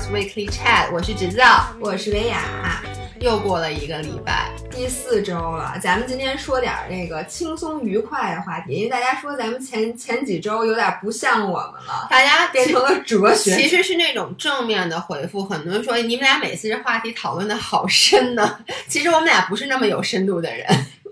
Girls Weekly Chat，我是芷造，我是维雅。又过了一个礼拜，第四周了。咱们今天说点那个轻松愉快的话题，因为大家说咱们前前几周有点不像我们了，大家变成了哲学。其实是那种正面的回复，很多人说你们俩每次这话题讨论的好深呢。其实我们俩不是那么有深度的人。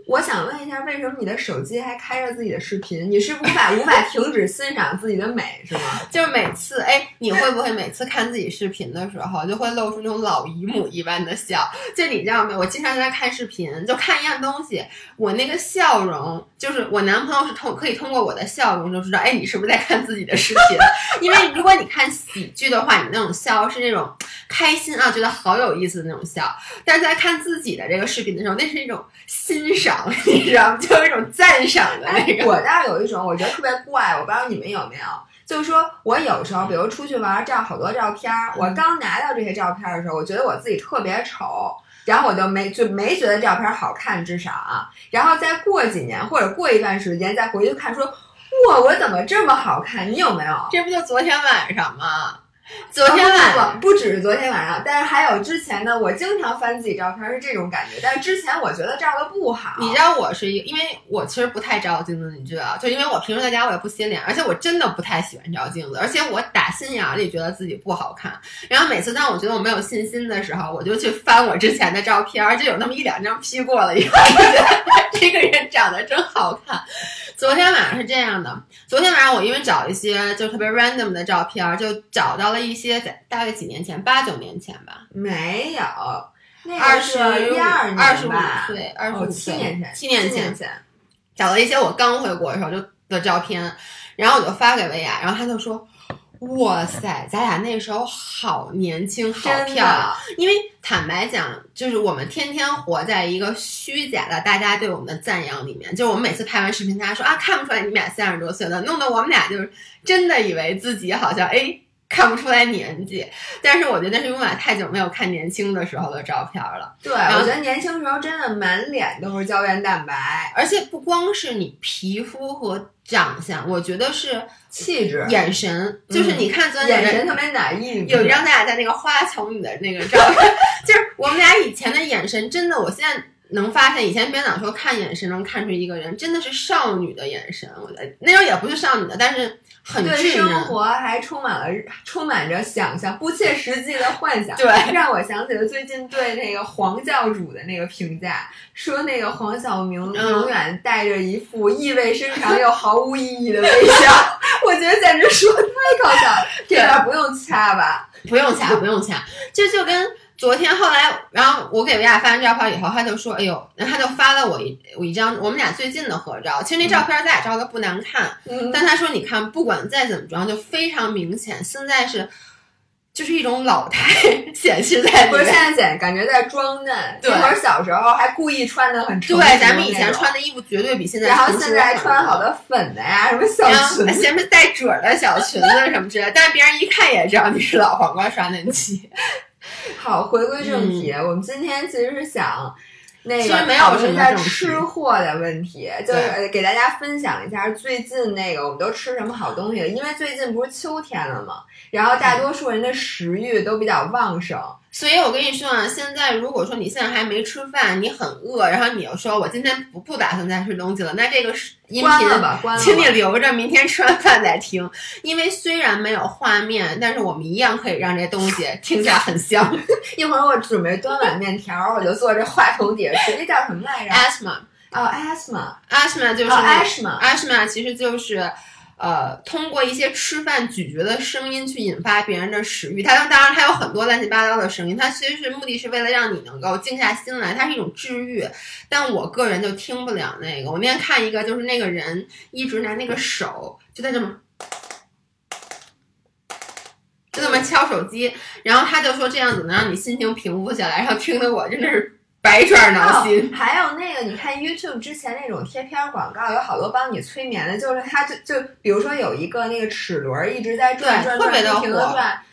我想问一下，为什么你的手机还开着自己的视频？你是无法无法停止欣赏自己的美，是吗？就是每次，哎，你会不会每次看自己视频的时候，就会露出那种老姨母一般的笑？就你知道没？我经常在看视频，就看一样东西，我那个笑容，就是我男朋友是通可以通过我的笑容就知道，哎，你是不是在看自己的视频？因为如果你看喜剧的话，你那种笑是那种开心啊，觉得好有意思的那种笑；但是在看自己的这个视频的时候，那是一种欣赏。你知道吗？就是一种赞赏的那个。我倒是有一种，我觉得特别怪，我不知道你们有没有。就是说我有时候，比如出去玩，照好多照片儿。我刚拿到这些照片的时候，我觉得我自己特别丑，然后我就没就没觉得照片好看，至少啊。然后再过几年或者过一段时间再回去看，说哇，我怎么这么好看？你有没有？这不就昨天晚上吗？昨天晚上不只是昨天晚上，但是还有之前呢。我经常翻自己照片是这种感觉，但是之前我觉得照的不好。你知道我是一，因为我其实不太照镜子，你知道，就因为我平时在家我也不洗脸，而且我真的不太喜欢照镜子，而且我打心眼里觉得自己不好看。然后每次当我觉得我没有信心的时候，我就去翻我之前的照片，就有那么一两张 P 过了以后，觉得这个人长得真好看。昨天晚上是这样的，昨天晚上我因为找一些就特别 random 的照片，就找到了一些在大概几年前，八九年前吧，没有，二十一二二十五岁，二十五七年前，七年前找了一些我刚回国的时候就的照片，然后我就发给薇娅，然后她就说。哇塞，咱俩那时候好年轻，好漂亮。因为坦白讲，就是我们天天活在一个虚假的大家对我们的赞扬里面。就是我们每次拍完视频，大家说啊，看不出来你们俩三十多岁了，弄得我们俩就是真的以为自己好像哎。看不出来年纪，但是我觉得是因为太久没有看年轻的时候的照片了。对，我觉得年轻时候真的满脸都是胶原蛋白，而且不光是你皮肤和长相，我觉得是气质、眼神，就是你看昨天眼神特别哪意。有一张咱俩在那个花丛里的那个照片，就是我们俩以前的眼神，真的，我现在能发现，以前编导说看眼神能看出一个人真的是少女的眼神，我觉得那时候也不是少女的，但是很。对生活还充满了充满着想象，不切实际的幻想。对，让我想起了最近对那个黄教主的那个评价，说那个黄晓明永远带着一副意味深长又毫无意义的微笑。我觉得简直说太搞笑了，这段不用掐吧？不用掐，不用掐，这就跟。昨天后来，然后我给维亚发完照片以后，他就说：“哎呦，然后他就发了我一我一张我们俩最近的合照。其实那照片咱俩照的不难看，但他说你看，不管再怎么装，就非常明显。现在是就是一种老态显示在里面。不是现在显感觉在装嫩。那会儿小时候还故意穿的很对，咱们以前穿的衣服绝对比现在。然后现在穿好多粉的呀，什么小裙子，前面带褶的小裙子什么之类，但是别人一看也知道你是老黄瓜刷嫩期。好，回归正题，我们今天其实是想那个讨论一下吃货的问题，就是给大家分享一下最近那个我们都吃什么好东西。因为最近不是秋天了嘛，然后大多数人的食欲都比较旺盛。所以我跟你说啊，现在如果说你现在还没吃饭，你很饿，然后你又说我今天不不打算再吃东西了，那这个音频请你留着，明天吃完饭再听。因为虽然没有画面，但是我们一样可以让这东西听起来很香。一会儿我准备端碗面条，我就坐这话筒底下吃。那叫什么来着？asthma。哦，asthma，asthma 就是 asthma，asthma 其实就是。呃，通过一些吃饭咀嚼的声音去引发别人的食欲，它当当然它有很多乱七八糟的声音，它其实是目的是为了让你能够静下心来，它是一种治愈。但我个人就听不了那个。我那天看一个，就是那个人一直拿那个手就在这么，就这么敲手机，然后他就说这样子能让你心情平复下来，然后听得我真的是。百爪挠心，还有那个，你看 YouTube 之前那种贴片广告，有好多帮你催眠的，就是它就就比如说有一个那个齿轮一直在转转转，特别的火，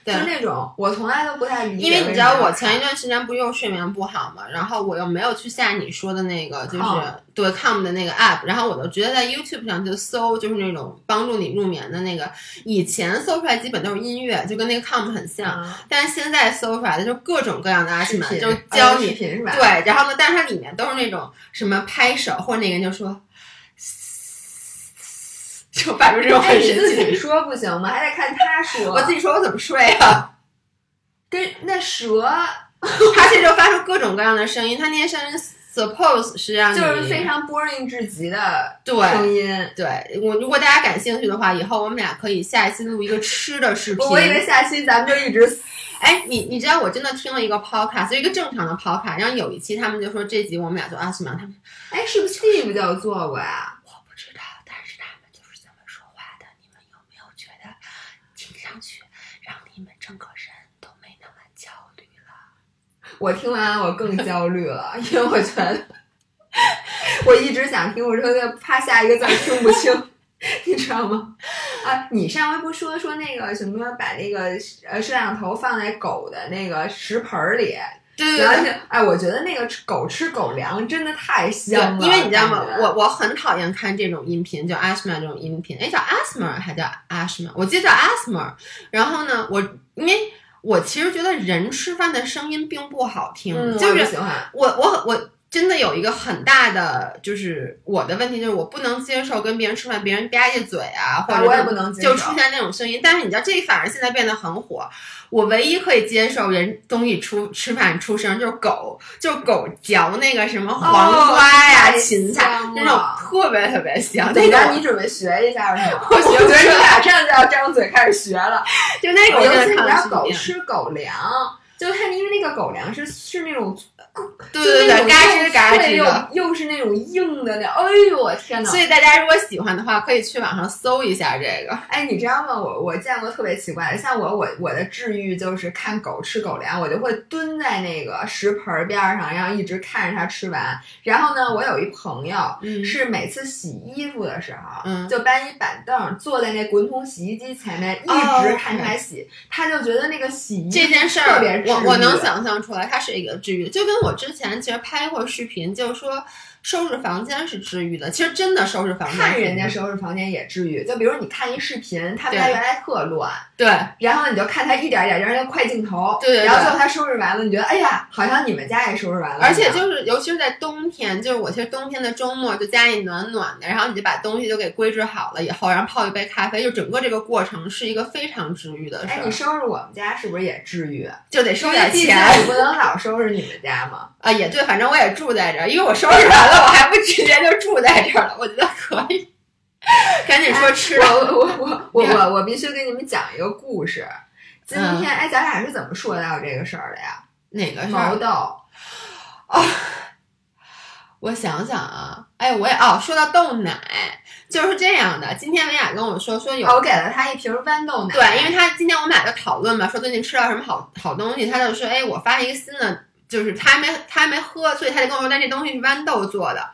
就那种，我从来都不太理解。因为你知道我前一段时间不又睡眠不好嘛，然后我又没有去下你说的那个，就是对 com 的那个 app，然后我就直接在 YouTube 上就搜，就是那种帮助你入眠的那个。以前搜出来基本都是音乐，就跟那个 com 很像，嗯但是现在搜出来的就各种各样的阿西曼，就教你频是吧？对，然后呢，但是它里面都是那种什么拍手，或者那个人就说，就摆出这种哎，很你自神奇的己说不行吗？还得看他说。我自己说我怎么睡啊？跟那蛇它这就发出各种各样的声音，它那些声音 suppose 是让你就是非常 boring 至极的对声音。对我，如果大家感兴趣的话，以后我们俩可以下一期录一个吃的视频。我以为下期咱们就一直哎，你你知道我真的听了一个 podcast，就一个正常的 podcast，然后有一期他们就说这集我们俩就阿西玛，他们哎，是不是 Steve 就做过呀？我不知道，但是他们就是这么说话的。你们有没有觉得听上去让你们整个人都没那么焦虑了？我听完我更焦虑了，因为我觉得我一直想听，我说怕下一个字儿听不清，你知道吗？啊，你上回不说说那个什么，把那个呃摄像头放在狗的那个食盆儿里，对然后就哎，我觉得那个狗吃狗粮真的太香了，因为你知道吗我我很讨厌看这种音频，叫 asthma 这种音频，哎，叫 asthma 还叫 asthma？我记得叫 asthma。然后呢，我因为我其实觉得人吃饭的声音并不好听，嗯，就是。我我我真的有一个很大的就是我的问题，就是我不能接受跟别人吃饭，别人吧唧嘴啊，或者我也就不能接受就出现那种声音。但是你知道，这反而现在变得很火。我唯一可以接受人东西出吃饭出声，就是狗，就是狗嚼那个什么黄瓜呀、太芹菜那种特别特别香。那个你准备学一下是吗？我学觉得你马上就要张嘴开始学了。就那个我尤其你知道狗。吃狗粮，就它因为那个狗粮是是那种对 对对，嘎吱嘎吱的。又又是那种硬的那，哎呦我天哪！所以大家如果喜欢的话，可以去网上搜一下这个。哎，你知道吗？我我见过特别奇怪的，像我我我的治愈就是看狗吃狗粮，我就会蹲在那个食盆边上，然后一直看着它吃完。然后呢，我有一朋友嗯是每次洗衣服的时候，嗯就搬一板凳坐在那滚筒洗衣机前面，一哦直看它洗，他就觉得那个洗衣这件事儿特别，治愈我我能想象出来，它是一个治愈，就跟我之前其实拍过视频，就是说收拾房间是治愈的。其实真的收拾房间，看人家收拾房间也治愈，就比如你看一视频，他们家对原来特乱，对然后你就看他一点点儿，然后那快镜头，对对对然后最后他收拾完了，你觉得哎呀，好像你们家也收拾完了，而且就是，尤其是在冬天，就是我其实冬天的周末就家里暖暖的，然后你就把东西都给归置好了以后，然后泡一杯咖啡，就整个这个过程是一个非常治愈的事哎，儿你，收拾我们家是不是也治愈？就得收点钱你不能老收拾你们家嘛。啊，也对，反正我也住在这儿，因为我收拾完了，我还不直接就住在这儿了，我觉得可以。赶紧说吃的，我我我我我我必须给你们讲一个故事。今嗯天哎，咱俩是怎么说到这个事儿的呀？哪个是毛豆，我想想啊，哎，我也哦，说到豆奶，就是这样的。今天维亚跟我说说有哦，我给了他一瓶豌豆奶。对，因为他今天我们俩就讨论嘛，说最近吃到什么好好东西，他就说，哎，我发了一个新的，就是他还没他还没喝，所以他就跟我说，但这东西是豌豆做的。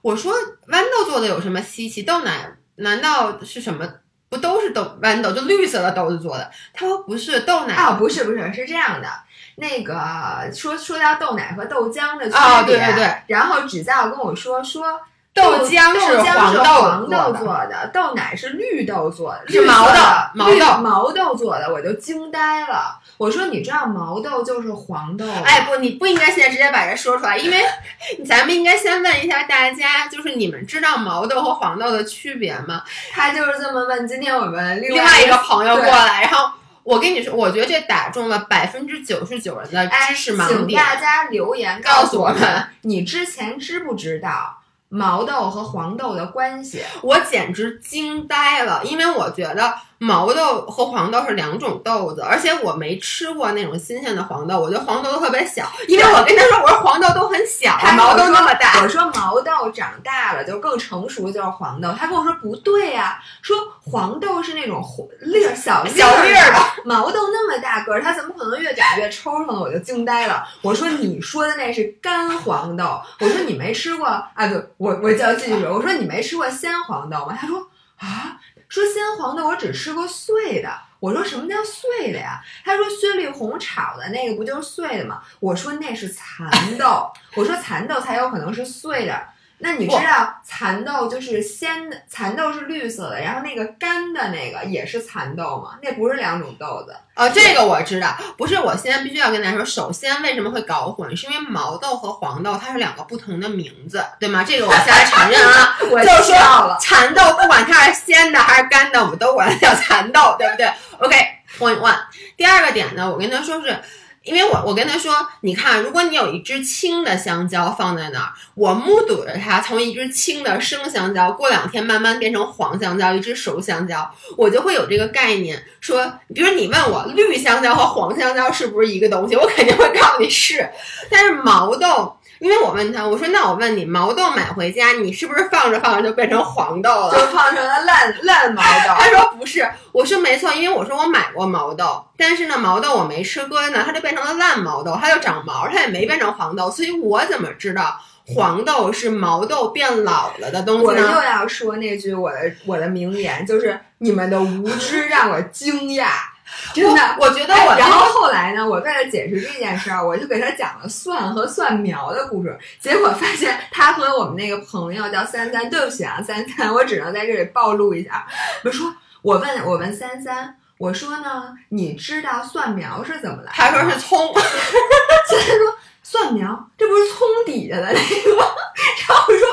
我说豌豆做的有什么稀奇？豆奶难道是什么？不都是豆豌豆，就绿色的豆子做的？他说不是，豆奶哦，不是不是，是这样的。那个说说到豆奶和豆浆的区别，哦对对对然后指教跟我说说豆浆是黄豆做的，豆奶是绿豆做的，毛豆毛豆毛豆做的，我就惊呆了。我说你知道毛豆就是黄豆吗，哎，不，你不应该现在直接把这说出来，因为 咱们应该先问一下大家，就是你们知道毛豆和黄豆的区别吗？他就是这么问。今天我们另另外一一个朋友过来，然后我跟你说，我觉得这打中了百分之九十九人的哎，知识盲请点。大家留言告诉我们，你之前知不知道毛豆和黄豆的关系？我简直惊呆了，因为我觉得毛豆和黄豆是两种豆子，而且我没吃过那种新鲜的黄豆，我觉得黄豆都特别小，因为我跟他说，我说黄豆都很小，他毛豆那么大我，说毛豆长大了就更成熟，就是黄豆。他跟我说不对呀、说黄豆是那种红粒儿小小粒儿儿的，毛豆那么大个儿，它怎么可能越长越抽抽呢？我就惊呆了。我说你说的那是干黄豆，我说你没吃过啊？不，我我就要继续说，我说你没吃过鲜黄豆吗？他说啊，说鲜黄豆我只吃过碎的。我说什么叫碎的呀？他说薛丽红炒的那个不就是碎的吗？我说那是蚕豆，我说蚕豆才有可能是碎的。那你知道蚕豆就是鲜的，蚕豆是绿色的，然后那个干的那个也是蚕豆吗？那不是两种豆子。哦，这个我知道，不是。我现在必须要跟大家说，首先为什么会搞混，是因为毛豆和黄豆它是两个不同的名字，对吗？这个我现在承认啊，我就是知道了。蚕豆不管它是鲜的还是干的，我们都管它叫蚕豆，对不对？OK，Point one。第二个点呢，我跟他说是。因为我我跟他说，你看，如果你有一只青的香蕉放在那儿，我目睹着它从一只青的生香蕉，过两天慢慢变成黄香蕉，一只熟香蕉，我就会有这个概念。说，比如你问我绿香蕉和黄香蕉是不是一个东西，我肯定会告诉你是。但是毛豆，因为我问他，我说那我问你，毛豆买回家，你是不是放着放着就变成黄豆了？就放成了烂烂毛豆。他说不是，我说没错，因为我说我买过毛豆，但是呢，毛豆我没吃过呢，它就变成了烂毛豆，它就长毛，它也没变成黄豆，所以我怎么知道黄豆是毛豆变老了的东西我又？要说那句我的我的名言，就是你们的无知让我惊讶，真的。我觉得我哎然后后来呢，我为了解释这件事儿，我就给他讲了蒜和蒜苗的故事。结果发现他和我们那个朋友叫三三，对不起啊，三三，我只能在这里暴露一下。我说，我问我问三三，我说呢，你知道蒜苗是怎么来的？他说是葱，三三说蒜苗，这不是葱底下的那个吗？然后我说，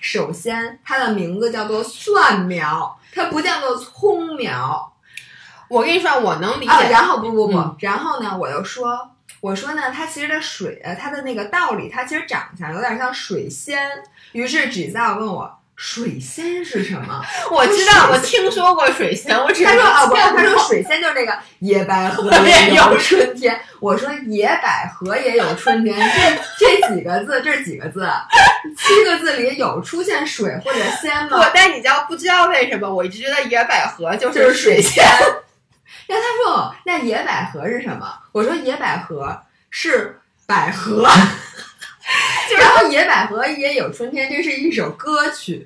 首先它的名字叫做蒜苗，它不叫做葱苗。我跟你说，我能理解。啊，然后不不不，嗯然后呢，我又说，我说呢，它其实的水，呃，它的那个道理，它其实长相有点像水仙。于是纸造问我，水仙是什么？我知道，我听说过水仙，我只是他说啊，不，见他说 水仙就是那个野百合也也有有春天。我说野百合也有春天，这这几个字，这是几个字？七个字里有出现水或者仙吗？我，但你知道不知道为什么？我一直觉得野百合就就是是水仙。然后他说：“那野百合是什么？”我说：“野百合是百合。”然后野百合也有春天，这是一首歌曲，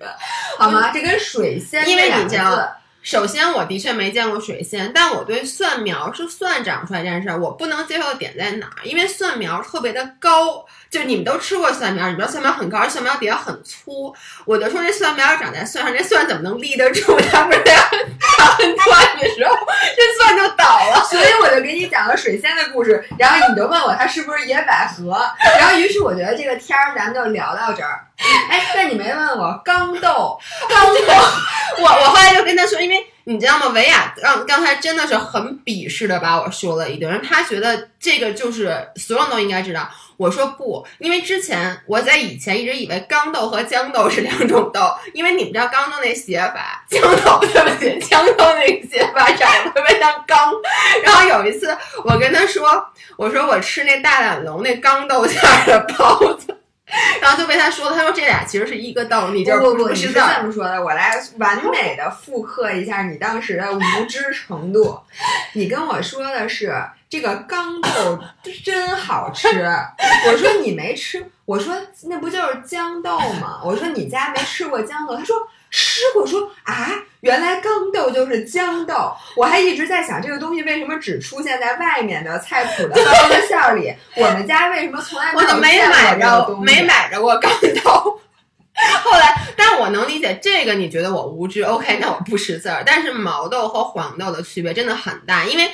好吗？这跟水仙因为你知道首先，我的确没见过水仙，但我对蒜苗是蒜长出来这件事儿，我不能接受的点在哪儿？因为蒜苗特别的高，就你们都吃过蒜苗，你知道蒜苗很高，而蒜苗底下很粗。我就说这蒜苗长在蒜上，这蒜怎么能立得住？它不是在很很短的时候，这蒜就倒了。所以我就给你讲了水仙的故事，然后你就问我它是不是野百合，然后于是我觉得这个天儿咱们就聊到这儿。哎，但你没问我刚豆，刚豆，我我后来就跟他说，因为你知道吗？维亚刚刚才真的是很鄙视的把我说了一顿，他觉得这个就是所有人都应该知道。我说不，因为之前我在以前一直以为钢豆和豇豆是两种豆，因为你们知道钢豆那写法，豇豆对不起，豇豆那个写法长得特别像钢。然后有一次我跟他说，我说我吃那大懒龙那钢豆馅儿的包子。然后就被他说了，他说这俩其实是一个豆，你就是不不不，你是这么说的，我来完美的复刻一下你当时的无知程度。你跟我说的是这个豇豆真好吃，我说你没吃，我说那不就是豇豆吗？我说你家没吃过豇豆，他说吃过，我说啊，原来豇豆就是豇豆，我还一直在想这个东西为什么只出现在外面的菜谱的包子馅儿里，我们家为什么从来没买着，没买着过豇豆。后来，但我能理解这个，你觉得我无知？OK，那我不识字儿。但是毛豆和黄豆的区别真的很大，因为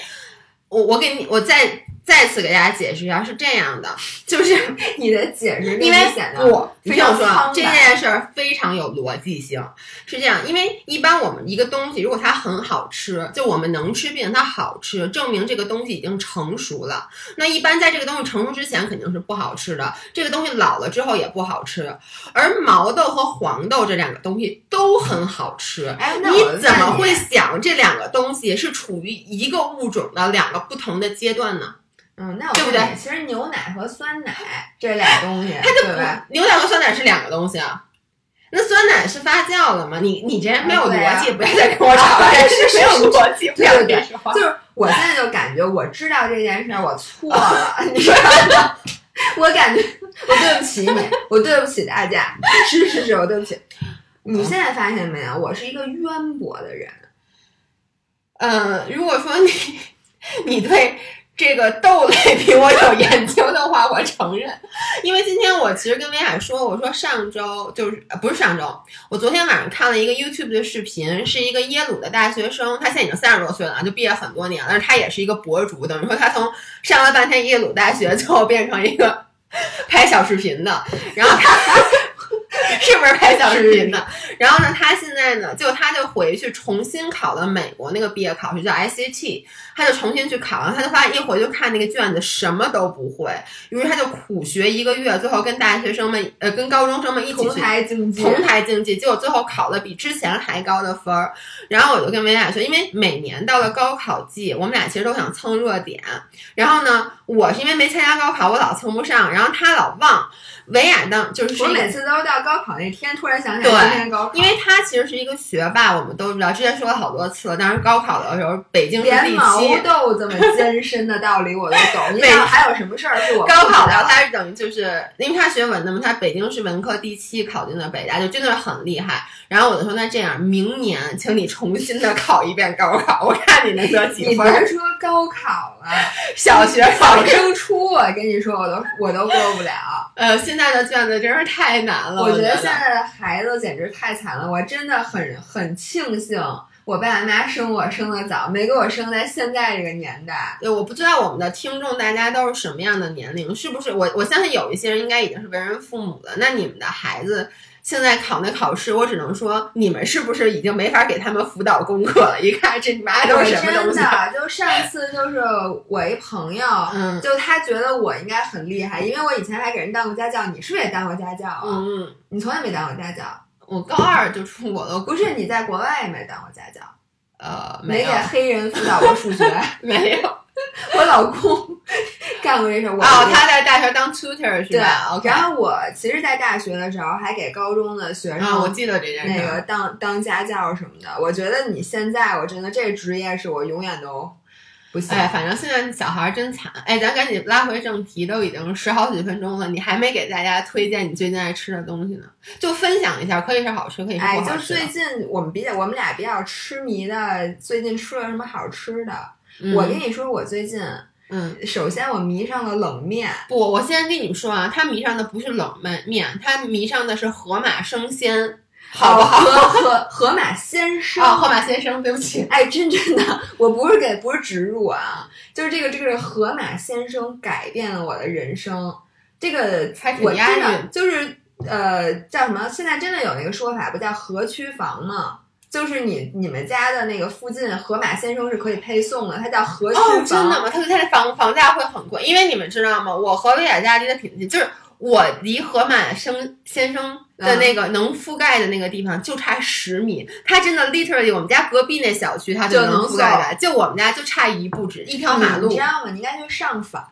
我我给你，我再再次给大家解释一下，是这样的，就是你的解释因为显得我你听我说啊，这。件事儿非常有逻辑性，是这样，因为一般我们一个东西如果它很好吃，就我们能吃并且它好吃，证明这个东西已经成熟了。那一般在这个东西成熟之前肯定是不好吃的，这个东西老了之后也不好吃。而毛豆和黄豆这两个东西都很好吃。哎，那你怎么会想这两个东西是处于一个物种的两个不同的阶段呢？嗯，那我对不对其实牛奶和酸奶 这俩东西，它就对？牛奶和酸奶是两个东西啊。那酸奶是发酵了吗？你你这人没有逻辑，不要再跟我吵了，啊是没有逻辑，不要对对跟说话。就是我现在就感觉我知道这件事儿，我错了，你知道吗？我感觉我对不起你，我对不起大家，是是是，我对不起。你现在发现没有？我是一个渊博的人，嗯，如果说你 你对这个豆类比我有研究的话，我承认。因为今天我其实跟维海说，我说上周就是不是上周，我昨天晚上看了一个 YouTube 的视频，是一个耶鲁的大学生，他现在已经三十多岁了，就毕业很多年了，但是他也是一个博主，等于说他从上了半天耶鲁大学，最后变成一个拍小视频的，然后他。是不是拍小视频的？然后呢，他现在呢，就他就回去重新考了美国那个毕业考试，叫 SAT，他就重新去考，然后他就发现一回去看那个卷子什么都不会，于是他就苦学一个月，最后跟大学生们呃跟高中生们一起同台竞技，同台竞技，结果最后考了比之前还高的分儿。然后我就跟维亚说，因为每年到了高考季，我们俩其实都想蹭热点。然后呢，我是因为没参加高考，我老蹭不上，然后他老忘。维亚当就是我每次都是到高考那天突然想起来今天高考，因为他其实是一个学霸，我们都知道，之前说了好多次了。当时高考的时候，北京是第连毛豆这么艰深的道理我都懂。你想还有什么事儿是我高考的？他是等于就是，因为他学文的嘛，他北京是文科第七考进的北大，就真的是很厉害。然后我就说，那这样，明年请你重新的考一遍高考，我看你能得几分。你别说高考了，小学考生初，我跟你说，我都我都过不了。呃，现在的卷子真是太难了。我觉得现在的孩子简直太惨了。我真的很很庆幸，我爸妈生我生的早，没给我生在现在这个年代。对，我不知道我们的听众大家都是什么样的年龄，是不是？我我相信有一些人应该已经是为人父母了。那你们的孩子？现在考那考试，我只能说你们是不是已经没法给他们辅导功课了？一看这你妈都是什么东西？真的，就上次就是我一朋友，嗯，就他觉得我应该很厉害，因为我以前还给人当过家教。你是不是也当过家教啊？嗯，你从来没当过家教。我高二就出国了。不是你在国外也没当过家教？呃，没给黑人辅导过数学？没有。我老公 干过这事儿。哦，他在大学当 tutor 是吧？对。然后我其实，在大学的时候还给高中的学生，我记得这件事，那个当当家教什么的。我觉得你现在，我真的这职业是我永远都不行。哎，反正现在小孩真惨。哎，咱赶紧拉回正题，都已经十好几分钟了，你还没给大家推荐你最近爱吃的东西呢？就分享一下，可以是好吃，可以是不好吃。哎，就最近我们比较，我们俩比较痴迷的，最近吃了什么好吃的？我跟你说，我最近。嗯，首先我迷上了冷面。不，我先跟你们说啊，他迷上的不是冷面面，他迷上的是河马生鲜，好不好？河河马先生，河马先生，对不起。哎，真真的，我不是给，不是植入啊，就是这个这个河马先生改变了我的人生。这个我真的就是呃叫什么？现在真的有那个说法，不叫河区房吗？就是你你们家的那个附近，河马先生是可以配送的，它叫河区房。真的吗？他说它的房房价会很贵，因为你们知道吗？我和薇娅家离得挺近，就是我离河马生先生的那个能覆盖的那个地方就差十米。他真的 literally 我们家隔壁那小区他就能覆盖的，就我们家就差一步之一条马路。你知道吗？你应该去上访。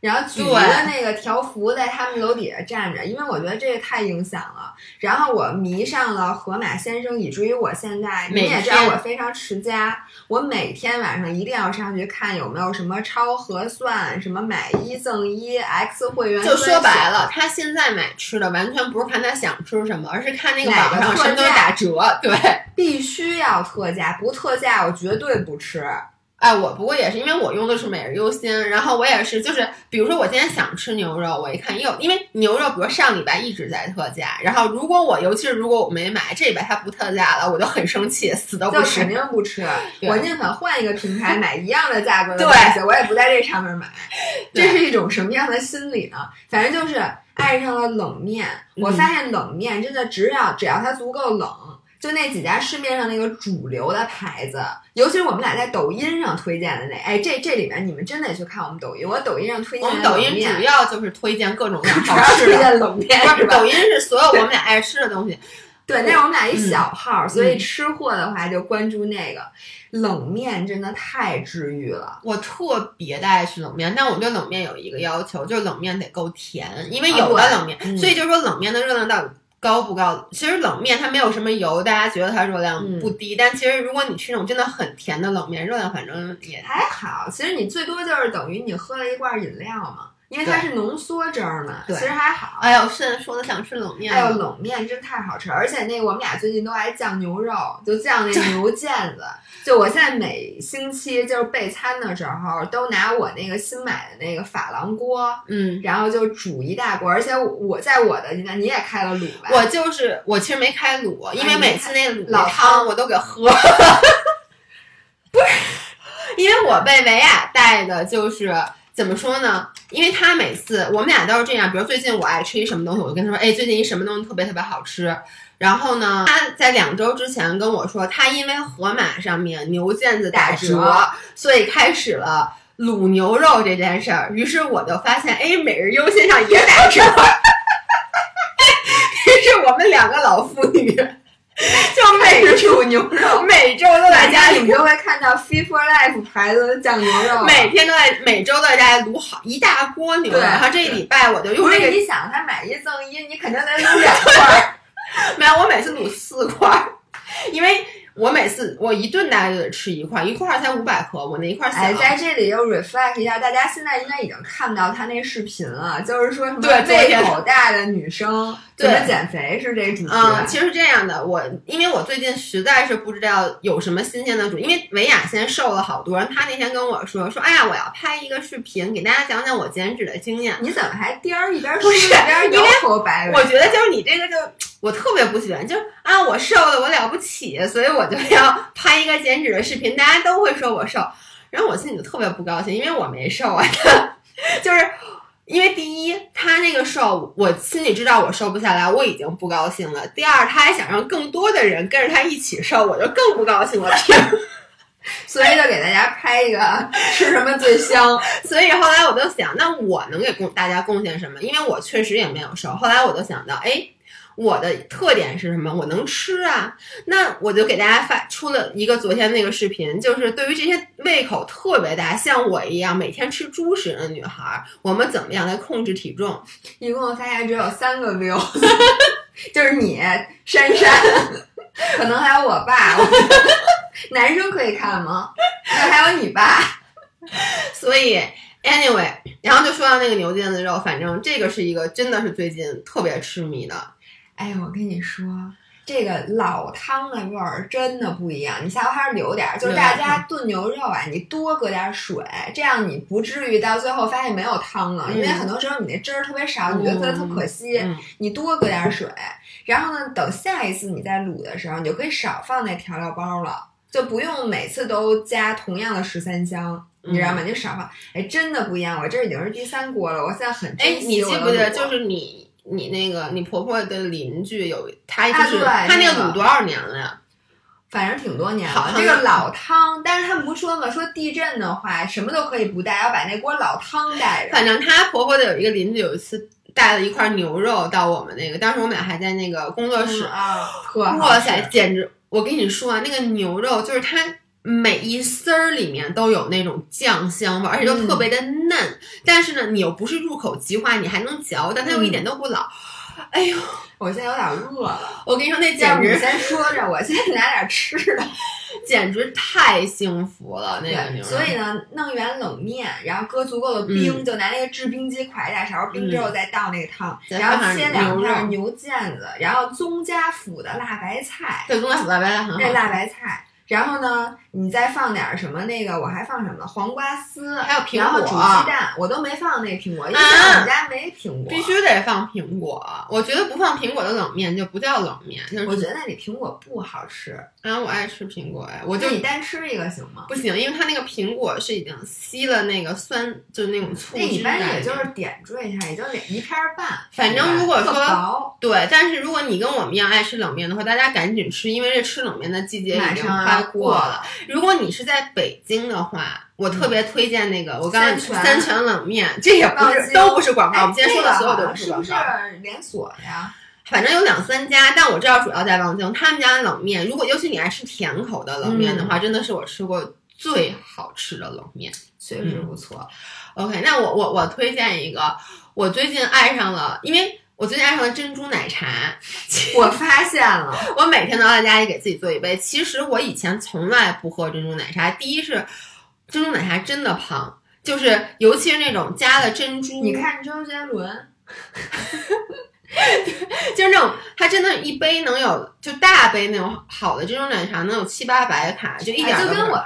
然后举一个那个条幅在他们楼底下站着，因为我觉得这个太影响了。然后我迷上了河马先生，以至于我现在你也知道我非常持家，我每天晚上一定要上去看有没有什么超合算，什么买一赠一 X 会员。就说白了，他现在买吃的完全不是看他想吃什么，而是看那个网上什么都打折。对，必须要特价，不特价我绝对不吃。哎，我不过也是，因为我用的是每日优鲜，然后我也是，就是比如说我今天想吃牛肉，我一看又因为牛肉，比如上礼拜一直在特价，然后如果我尤其是如果我没买这礼拜它不特价了，我就很生气，死都不吃，肯定不吃，我宁可换一个平台 买一样的价格的东西，我也不在这上面买。这是一种什么样的心理呢？反正就是爱上了冷面，我发现冷面真的只要只要它足够冷。就那几家市面上那个主流的牌子，尤其是我们俩在抖音上推荐的那，哎，这这里面你们真得去看我们抖音。我抖音上推荐我们抖音主要就是推荐各种各样好吃的冷面？抖音是所有我们俩爱吃的东西。对，那是我们俩一小号，所以吃货的话就关注那个冷面，真的太治愈了。我特别的爱吃冷面，但我对冷面有一个要求，就是冷面得够甜，因为有的冷面，所以就是说冷面的热量到底。高不高？其实冷面它没有什么油，大家觉得它热量不低。但其实如果你吃那种真的很甜的冷面，热量反正也还好。其实你最多就是等于你喝了一罐饮料嘛。因为它是浓缩汁儿嘛，其实还好。哎呦，现在说的想吃冷面哎呦，冷面真太好吃，而且那个我们俩最近都爱酱牛肉，就酱那牛腱子。就我现在每星期就是备餐的时候，都拿我那个新买的那个珐琅锅，嗯，然后就煮一大锅。而且我在我的你也开了卤吧？我就是我其实没开卤，因为每次那卤老汤汤我都给喝。不是，因为我被维亚带的就是怎么说呢？因为他每次我们俩都是这样，比如最近我爱吃一什么东西，我就跟他说，哎，最近一什么东西特别特别好吃。然后呢，他在两周之前跟我说，他因为盒马上面牛腱子打打折所以开始了卤牛肉这件事儿。于是我就发现，哎，每日优鲜上也打折。于是我们两个老妇女 就每煮牛肉，每周都在家里你就会看到 f e e for Life 牌子的酱牛肉。每天都在每周都在家里卤好一大锅牛肉，对然后这一礼拜我就用不这个，是你想，他买一赠一，你肯定得卤两块儿。没有，我每次卤四块儿，因为我每次我一顿大概就得吃一块，一块儿才五百克，我那一块。哎，在这里又 reflect 一下，大家现在应该已经看到他那视频了，就是说什么胃口大的女生怎么减肥是这主题。嗯，其实是这样的，我因为我最近实在是不知道有什么新鲜的主，因为维亚现在瘦了好多，然后他那天跟我说说，哎呀，我要拍一个视频给大家讲讲我减脂的经验。你怎么还颠儿一边不是吃一边摇头摆尾？我觉得就是你这个就我特别不喜欢，就啊我瘦了我了不起，所以我就要 拍一个减脂的视频，大家都会说我瘦，然后我心里就特别不高兴，因为我没瘦啊，就是因为第一他那个瘦，我心里知道我瘦不下来，我已经不高兴了；第二他还想让更多的人跟着他一起瘦，我就更不高兴了。所以就给大家拍一个吃什么最香。所以后来我就想，那我能给贡大家贡献什么？因为我确实也没有瘦。后来我就想到，哎，我的特点是什么？我能吃啊。那我就给大家发出了一个昨天那个视频，就是对于这些胃口特别大，像我一样每天吃猪食的女孩，我们怎么样来控制体重？一共发现只有三个 view，就是你珊珊，可能还有我爸。我 男生可以看吗？那还有你爸。所以 anyway，然后就说到那个牛腱子肉，反正这个是一个真的是最近特别痴迷的。哎，我跟你说，这个老汤的味儿真的不一样。你下回还是留点儿，就是大家炖牛肉啊，你多搁点水，这样你不至于到最后发现没有汤了。嗯因为很多时候你那汁儿特别少，你就觉得特可惜。嗯你多搁点水，然后呢，等下一次你再卤的时候，你就可以少放那调料包了，就不用每次都加同样的十三香。你知道吗？你就少放，哎，真的不一样。我这已经是第三锅了，我现在很哎，珍惜你我的记不记得，就是你你那个你婆婆的邻居有他就是、啊对他那那个个卤多少年了呀？反正挺多年了。这个老汤，但是他们不说嘛，说地震的话什么都可以不带，要把那锅老汤带着。反正她婆婆的有一个邻居有一次带了一块牛肉到我们那个，当时我们俩还在那个工作室，哇塞，简直！我跟你说啊，那个牛肉就是它每一丝儿里面都有那种酱香味儿，而且都特别的嫩。但是呢，你又不是入口即化，你还能嚼，但它又一点都不老。哎呦，我现在有点饿了，我跟你说，那要简直先说着，我先拿点吃的。简直太幸福了，那个。所以呢，弄一碗冷面，然后搁足够的冰，嗯就拿那个制冰机㧟一大勺冰之后，再倒那个汤，再然后切两片牛腱子，然后宗家府的辣白菜，对，宗家府辣白菜很好吃，那辣白菜。然后呢，你再放点什么？那个我还放什么？黄瓜丝，还有苹果然后煮鸡蛋，我都没放那苹果，因为我们家没苹果。必须得放苹果。我觉得不放苹果的冷面就不叫冷面，就是我觉得那里苹果不好吃，啊，我爱吃苹果哎，我就就你单吃一个行吗？不行，因为它那个苹果是已经吸了那个酸，就是那种醋那一。般也就是点缀一下，也就两一片儿半。反正如果说对，但是如果你跟我们一样爱吃冷面的话，大家赶紧吃，因为这吃冷面的季节已经快过了。。如果你是在北京的话，我特别推荐那个，我刚刚三全三全冷面，这也不是都不是广告，哎我们今天说的所有都是不广告。不是连锁呀？反正有两三家，但我知道主要在望京。他们家的冷面，如果尤其你爱吃甜口的冷面的话，真的是我吃过最好吃的冷面。确实不错。OK，那我我我推荐一个，我最近爱上了，因为我最近爱上了珍珠奶茶。我发现了，我每天都要在家里给自己做一杯。其实我以前从来不喝珍珠奶茶，第一是珍珠奶茶真的胖。就是尤其是那种加了珍珠，你看周杰伦，就是那种他真的，一杯能有就大杯那种好的珍珠奶茶能有七八百卡，就一点都就跟我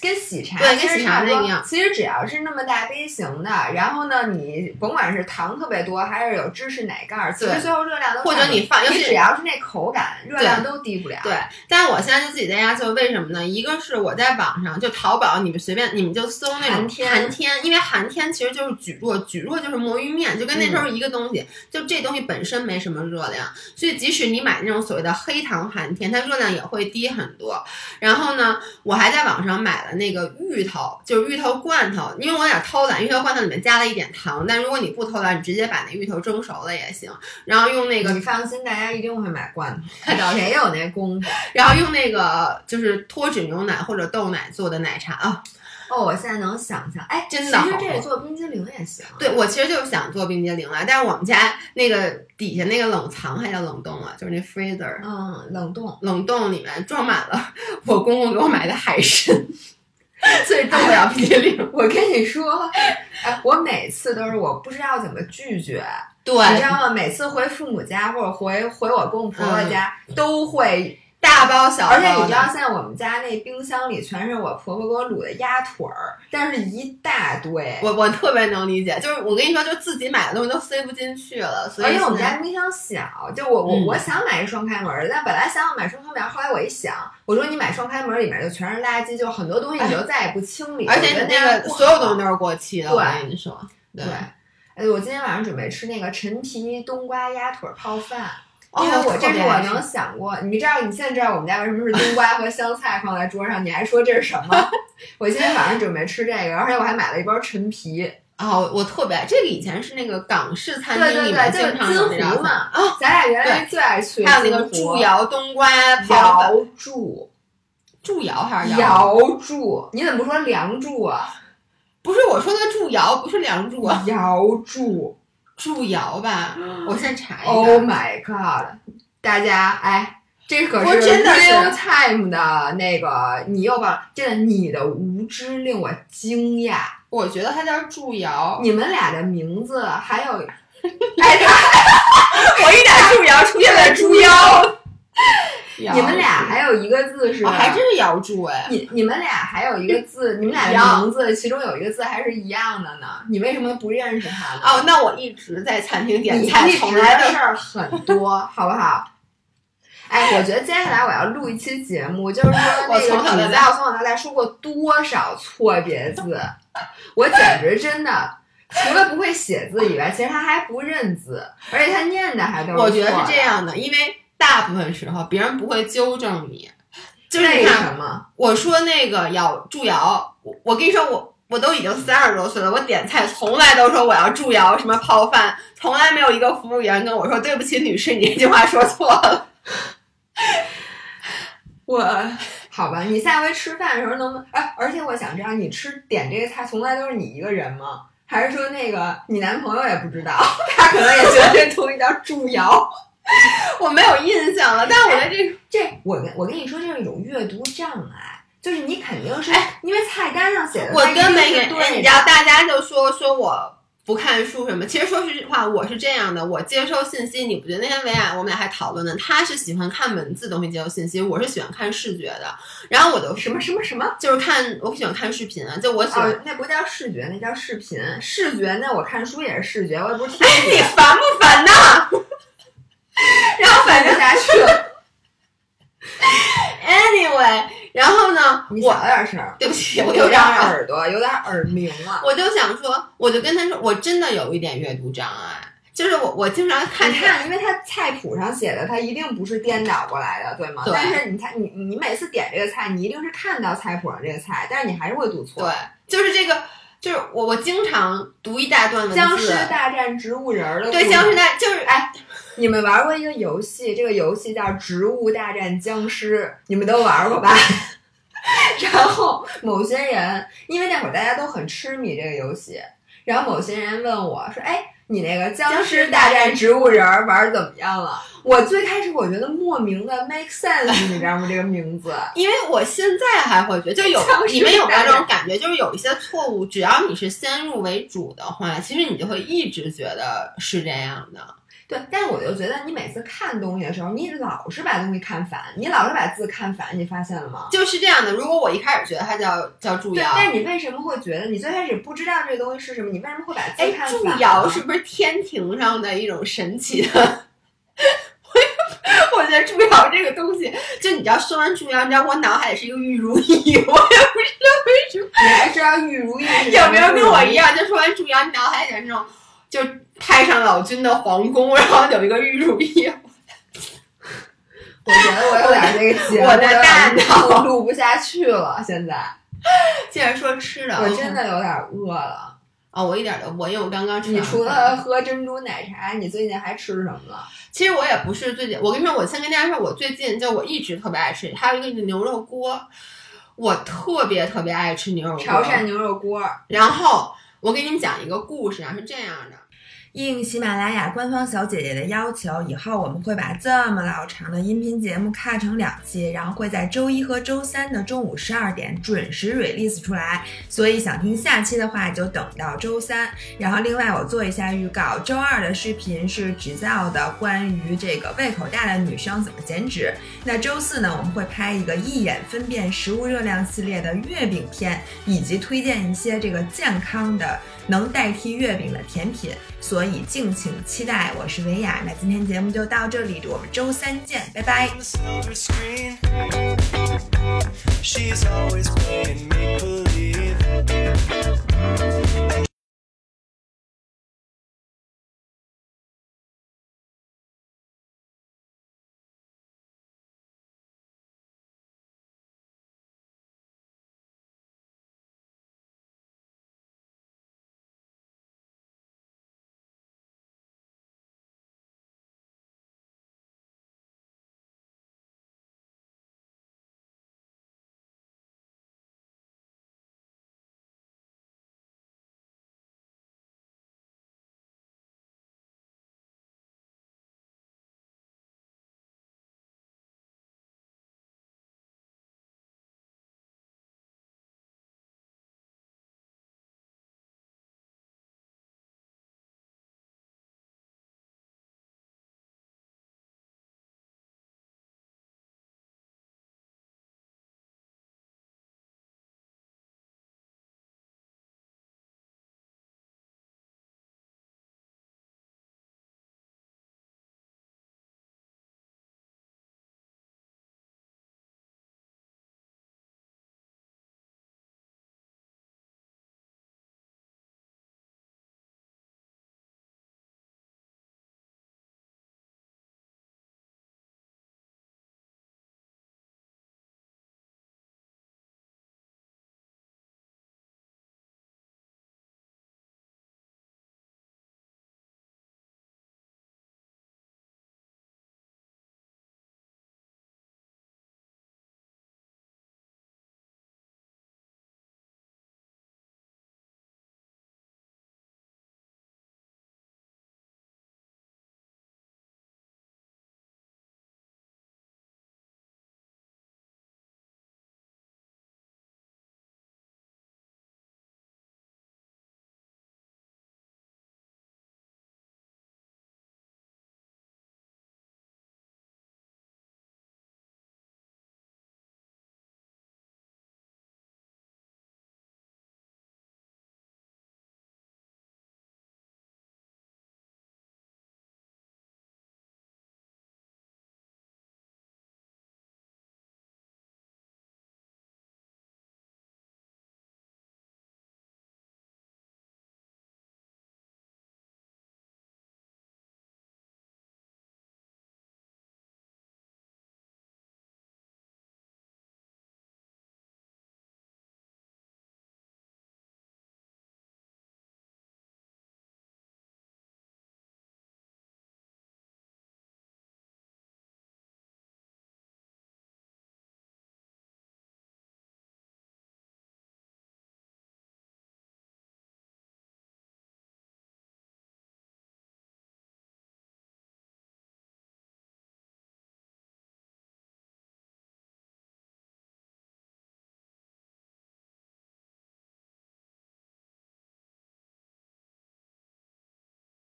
跟喜茶对跟喜茶那个样其实只要是那么大杯型的，然后呢，你甭管是糖特别多，还是有芝士奶盖儿，其实最后热量都或者你放尤其你只要是那口感，热量都低不了。对，但是我现在就自己在家做，为什么呢？一个是我在网上就淘宝，你们随便你们就搜那种寒天，因为寒天其实就是蒟蒻，蒟蒻就是魔芋面，就跟那时候一个东西，就这东西本身没什么热量，所以即使你买那种所谓的黑糖寒天，它热量也会低很多。然后呢，我还在网上买了那个芋头，就是芋头罐头，因为我有点偷懒，芋头罐头里面加了一点糖，但如果你不偷懒，你直接把那芋头蒸熟了也行，然后用那个你放心，大家一定会买罐头，谁有那功夫？然后用那个就是脱脂牛奶或者豆奶做的奶茶啊。哦，我现在能想象，哎，真的其实这做冰激凌也行。对，我其实就是想做冰激凌啊，但是我们家那个底下那个冷藏还叫冷冻啊，就是那 freezer 嗯，冷冻。冷冻里面装满了我公公给我买的海参，所以做不了冰激凌。我跟你说，哎，我每次都是我不知道怎么拒绝，对，你知道吗？每次回父母家或者回回我公公婆婆家，都会大包小包，而且你知道，现在我们家那冰箱里全是我婆婆给我卤的鸭腿儿，但是一大堆。我我特别能理解，就是我跟你说，就自己买的东西都塞不进去了，所以而且我们家冰箱小，就我我、嗯。我想买一双开门的，但本来想要买双开门，后来我一想，我说你买双开门里面就全是垃圾，就很多东西你就再也不清理，而且那个所有东西都是过期的，我对跟你说，对。对。哎，我今天晚上准备吃那个陈皮冬瓜鸭腿泡饭，哦因为我这是我能想过，你知道你现在知道我们家为什么是冬瓜和香菜放在桌上，你还说这是什么？我今天晚上准备吃这个，而且我还买了一包陈皮，哦，我特别爱这个，以前是那个港式餐对对厅里面经常有那道菜金湖嘛。啊，咱俩原来最爱去还有那个金湖猪窑冬瓜瑶柱，祝窑还是窑？瑶柱，你怎么不说梁祝啊？不是我说的祝窑，不是梁祝啊，瑶柱祝瑶吧？我先查一下，Oh。my god！大家哎。这可我是真的是 real time 的那个，你又把真的你的无知令我惊讶。我觉得他叫祝瑶。你们俩的名字还有，哎，他我一打祝瑶出现了猪腰。你们俩还有一个字是，哦，还真是窑祝哎。你你们俩还有一个字，你们俩的名字其中有一个字还是一样的呢，你为什么不认识他呢？哦，那我一直在餐厅点菜，一直从来的事儿很多，好不好？哎，我觉得接下来我要录一期节目，就是说 那我个从小到大你在我从小到大说过多少错别字，我简直真的除了不会写字以外，其实他还不认字，而且他念的还都是我觉得是这，样的，因为大部分时候别人不会纠正你，就是为你看什么？我说那个要助摇，我我跟你说我。我都已经三十多岁了，我点菜从来都说我要助摇什么泡饭，从来没有一个服务员跟我说对不起，女士，你这句话说错了。我好吧，你下回吃饭的时候能不能？哎，而且我想知道，你吃点这个菜从来都是你一个人吗？还是说那个你男朋友也不知道，他可能也觉得这东西叫助窑？我没有印象了，但我觉得这个这我跟我跟你说，这是一种阅读障碍，就是你肯定是、因为菜单上写的，我根本也，是对的你知道，大家就说说我不看书什么。其实说实话，我是这样的，我接收信息，你不觉得那天维亚我们俩还讨论呢？他是喜欢看文字东西接收信息，我是喜欢看视觉的。然后我就什么什么什么。就是看，我喜欢看视频啊，就我喜欢。哦，那不叫视觉，那叫视频。视觉，那我看书也是视觉，我也不是听哎，你，烦不烦呐？然后反正下去了。anyway，然后呢，你我小点声儿，对不起，我有点又嚷嚷。耳朵，有点耳鸣了。我就想说，我就跟他说，我真的有一点阅读障碍，就是我我经常看你看，因为它菜谱上写的，它一定不是颠倒过来的，对吗？对但是你看，你你每次点这个菜，你一定是看到菜谱上这个菜，但是你还是会读错。对，就是这个，就是我我经常读一大段文字，僵尸大战植物人儿的。对僵尸大就是哎，你们玩过一个游戏，这个游戏叫《植物大战僵尸》，你们都玩过吧？然后某些人，因为那会儿大家都很痴迷这个游戏，然后某些人问我说：“哎，你那个僵尸大战植物人玩怎么样了？我最开始我觉得莫名的 make sense，你知道吗？这个名字，因为我现在还会觉得，就有你们有没有这种感觉？就是有一些错误，只要你是先入为主的话，其实你就会一直觉得是这样的。对，但是我就觉得你每次看东西的时候，你老是把东西看反，你老是把字看反，你发现了吗？就是这样的。如果我一开始觉得它叫叫祝瑶，但是你为什么会觉得你最开始不知道这个东西是什么？你为什么会把字看反？祝瑶是不是天庭上的一种神奇的？我觉得祝瑶这个东西，就你知道说完祝瑶，你知道我脑海里是一个玉如意，我也不知道为什么。你还知道玉如意？有没有跟我一样？就说完祝瑶，你脑海里那种就。太上老君的皇宫，然后有一个玉如意。我觉得我有点那个节目，我的大脑录不下去了。现在，既然说吃的，我真的有点饿了。啊，我一点都不，因为我刚刚吃。你除了喝珍珠奶茶，你最近还吃什么了？其实我也不是最近，我跟你说，我先跟大家说，我最近就我一直特别爱吃，还有一个牛肉锅，我特别特别爱吃牛肉锅，潮汕牛肉锅。然后我给你们讲一个故事啊，是这样的。应喜马拉雅官方小姐姐的要求，以后我们会把这么老长的音频节目卡成两期，然后会在周一和周三的中午十二点准时 release 出来。所以想听下期的话，就等到周三。然后另外我做一下预告，周二的视频是制造的关于这个胃口大的女生怎么减脂。那周四呢，我们会拍一个一眼分辨食物热量系列的月饼片，以及推荐一些这个健康的能代替月饼的甜品，所以敬请期待。我是维雅，那今天节目就到这里，我们周三见，拜拜。She's always playing make believe.